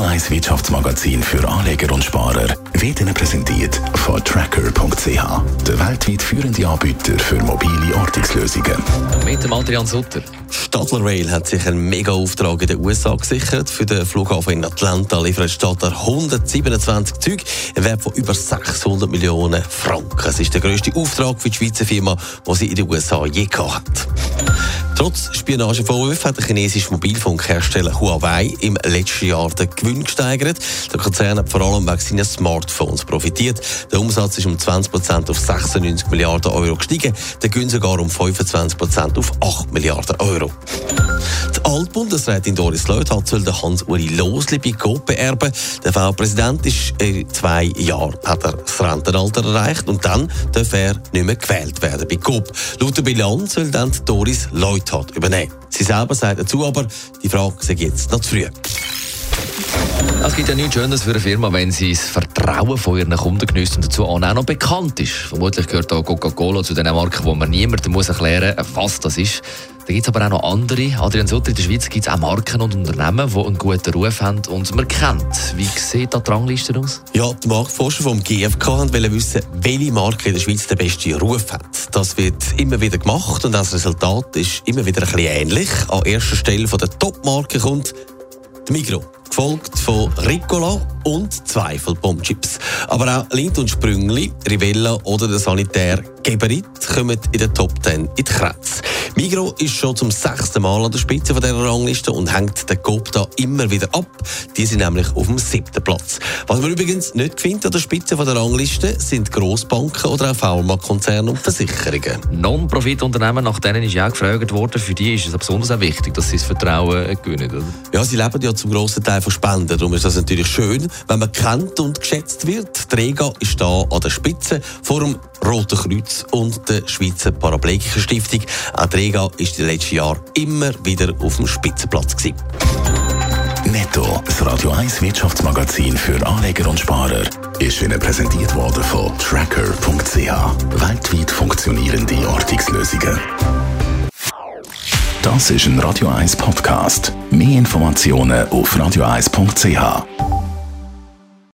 Radio 1 Wirtschaftsmagazin für Anleger und Sparer, wird Ihnen präsentiert von Tracker.ch, der weltweit führende Anbieter für mobile Ortungslösungen. Mit dem Adrian Sutter. Stadler Rail hat sich einen Mega-Auftrag in den USA gesichert. Für den Flughafen in Atlanta liefert Stadler 127 Züge im Wert von über 600 Millionen Franken. Es ist der grösste Auftrag für die Schweizer Firma, die sie in den USA je gehabt hat. Trotz Spionagevorwürfen hat der chinesische Mobilfunkhersteller Huawei im letzten Jahr den Gewinn gesteigert. Der Konzern hat vor allem wegen seiner Smartphones profitiert. Der Umsatz ist um 20% auf 96 Milliarden Euro gestiegen, der Gewinn sogar um 25% auf 8 Milliarden Euro. Altbundesrätin Doris Leuthard soll den Hans-Uri Losli bei Coop beerben. Der V-Präsident ist in zwei Jahren hat er das Rentenalter erreicht und dann darf er nicht mehr gewählt werden bei Coop. Laut der Bilanz soll dann Doris Leuthard übernehmen. Sie selber sagt dazu aber, die Frage sei jetzt noch zu früh. Es gibt ja nichts Schönes für eine Firma, wenn sie das Vertrauen von ihren Kunden genießt und dazu auch noch bekannt ist. Vermutlich gehört auch Coca-Cola zu den Marken, wo man niemandem erklären muss, was das ist. Da gibt es aber auch noch andere. Adrian Sutter, in der Schweiz gibt es auch Marken und Unternehmen, die einen guten Ruf haben und man kennt. Wie sieht da die Rangliste aus? Ja, die Marktforscher vom GfK wollten wissen, welche Marke in der Schweiz den besten Ruf hat. Das wird immer wieder gemacht und das Resultat ist immer wieder ein bisschen ähnlich. An erster Stelle von der Top-Marke kommt die Migros gefolgt von Ricola und Zweifel Bombchips. Aber auch Lind und Sprüngli, Rivella oder der Sanitär Geberit kommen in den Top 10 in die Kretz. Migro ist schon zum sechsten Mal an der Spitze von dieser Rangliste und hängt den Coop da immer wieder ab. Die sind nämlich auf dem siebten Platz. Was man übrigens nicht findet an der Spitze von der Rangliste, sind Grossbanken oder auch Pharmakonzerne und Versicherungen. Non-Profit-Unternehmen, nach denen ist ja auch gefragt worden, für die ist es besonders auch wichtig, dass sie das Vertrauen gewinnen. Oder? Ja, sie leben ja zum grossen Teil von Spenden. Darum ist das natürlich schön, wenn man kennt und geschätzt wird. Die Rega ist da an der Spitze vor dem Roten Kreuz und der Schweizer Paraplegiker Stiftung. Auch Rega ist in den letzten Jahren immer wieder auf dem Spitzenplatz gewesen. Netto, das Radio 1 Wirtschaftsmagazin für Anleger und Sparer, ist Ihnen präsentiert worden von Tracker.ch. Weltweit funktionierende Ortungslösungen. Das ist ein Radio 1 Podcast. Mehr Informationen auf radio1.ch.